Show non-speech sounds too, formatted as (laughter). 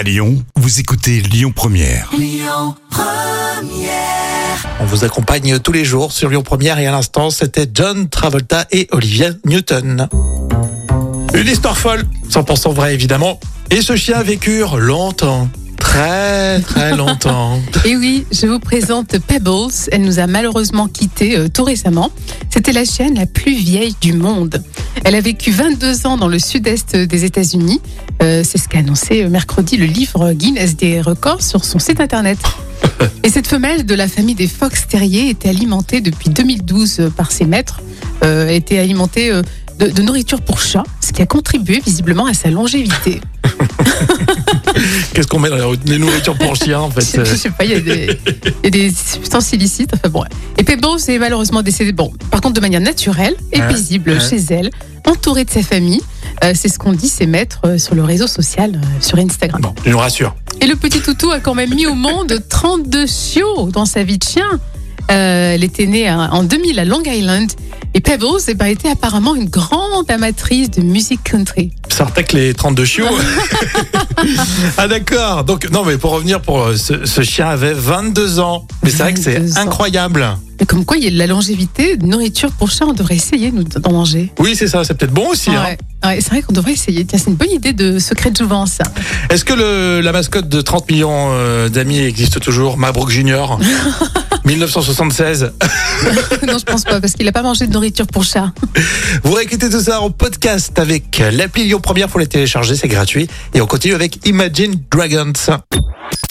À Lyon, vous écoutez Lyon Première. On vous accompagne tous les jours sur Lyon Première et à l'instant, c'était John Travolta et Olivia Newton. Une histoire folle, 100% vraie évidemment. Et ce chien a vécu longtemps, très très longtemps. (laughs) Et oui, je vous présente Pebbles. Elle nous a malheureusement quittés euh, tout récemment. C'était la chienne la plus vieille du monde. Elle a vécu 22 ans dans le sud-est des États-Unis. Euh, C'est ce qu'a annoncé euh, mercredi le livre Guinness des records sur son site internet. (laughs) Et cette femelle de la famille des Fox Terriers était alimentée depuis 2012 par ses maîtres. Euh, était alimentée euh, de, de nourriture pour chat, ce qui a contribué visiblement à sa longévité. (laughs) Qu'est-ce qu'on met dans les- les nourritures pour chien en fait je sais pas, il y, a des- il y a des substances illicites. Enfin bon. Et Pebbles est malheureusement décédée, bon, par contre de manière naturelle et Ouais, paisible ouais. chez elle, entourée de sa famille. Euh, c'est ce qu'on dit ses maîtres euh, sur le réseau social, euh, sur Instagram. Bon, je nous rassure. Et le petit toutou a quand même mis au monde (laughs) 32 chiots dans sa vie de chien. Euh, elle était née à- en 2000 à Long Island. Et Pebbles eh ben, était apparemment une grande amatrice de musique country. Ça que les 32 chiots. (laughs) ah d'accord. Donc non mais pour revenir pour euh, ce, ce chien avait 22 ans. Mais c'est vrai que 22 c'est ans. incroyable. Comme quoi, il y a de la longévité, de nourriture pour chat, on devrait essayer nous, d'en manger. Oui c'est ça, c'est peut-être bon aussi. hein. Ouais. C'est vrai qu'on devrait essayer. Tiens, c'est une bonne idée de secret de jouvence. ça. Est-ce que le, la mascotte de 30 millions euh, d'amis existe toujours? Mabrouk Junior? (laughs) 1976. (laughs) non, je pense pas, parce qu'il a pas mangé de nourriture pour chat. Vous réécoutez tout ça en podcast avec l'appli Lyon Première pour les télécharger, c'est gratuit. Et on continue avec Imagine Dragons.